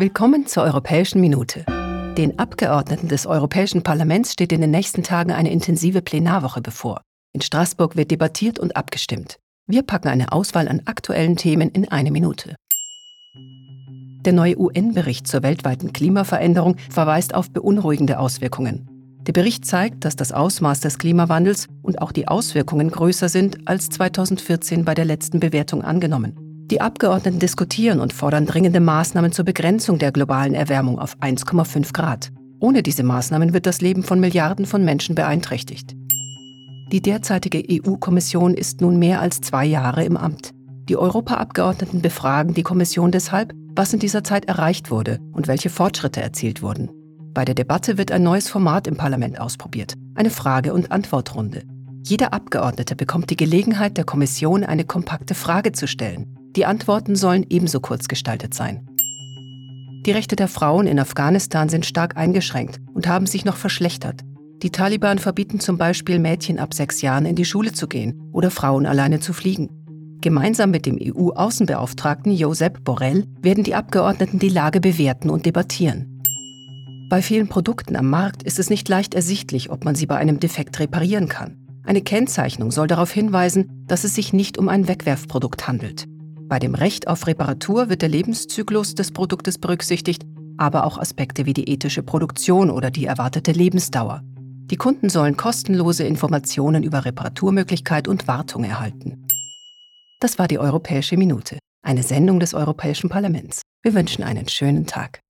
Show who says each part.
Speaker 1: Willkommen zur Europäischen Minute. Den Abgeordneten des Europäischen Parlaments steht in den nächsten Tagen eine intensive Plenarwoche bevor. In Straßburg wird debattiert und abgestimmt. Wir packen eine Auswahl an aktuellen Themen in eine Minute. Der neue UN-Bericht zur weltweiten Klimaveränderung verweist auf beunruhigende Auswirkungen. Der Bericht zeigt, dass das Ausmaß des Klimawandels und auch die Auswirkungen größer sind als 2014 bei der letzten Bewertung angenommen. Die Abgeordneten diskutieren und fordern dringende Maßnahmen zur Begrenzung der globalen Erwärmung auf 1,5 Grad. Ohne diese Maßnahmen wird das Leben von Milliarden von Menschen beeinträchtigt. Die derzeitige EU-Kommission ist nun mehr als zwei Jahre im Amt. Die Europaabgeordneten befragen die Kommission deshalb, was in dieser Zeit erreicht wurde und welche Fortschritte erzielt wurden. Bei der Debatte wird ein neues Format im Parlament ausprobiert, eine Frage- und Antwortrunde. Jeder Abgeordnete bekommt die Gelegenheit, der Kommission eine kompakte Frage zu stellen. Die Antworten sollen ebenso kurz gestaltet sein. Die Rechte der Frauen in Afghanistan sind stark eingeschränkt und haben sich noch verschlechtert. Die Taliban verbieten zum Beispiel Mädchen ab sechs Jahren in die Schule zu gehen oder Frauen alleine zu fliegen. Gemeinsam mit dem EU-Außenbeauftragten Josep Borrell werden die Abgeordneten die Lage bewerten und debattieren. Bei vielen Produkten am Markt ist es nicht leicht ersichtlich, ob man sie bei einem Defekt reparieren kann. Eine Kennzeichnung soll darauf hinweisen, dass es sich nicht um ein Wegwerfprodukt handelt. Bei dem Recht auf Reparatur wird der Lebenszyklus des Produktes berücksichtigt, aber auch Aspekte wie die ethische Produktion oder die erwartete Lebensdauer. Die Kunden sollen kostenlose Informationen über Reparaturmöglichkeit und Wartung erhalten. Das war die Europäische Minute, eine Sendung des Europäischen Parlaments. Wir wünschen einen schönen Tag.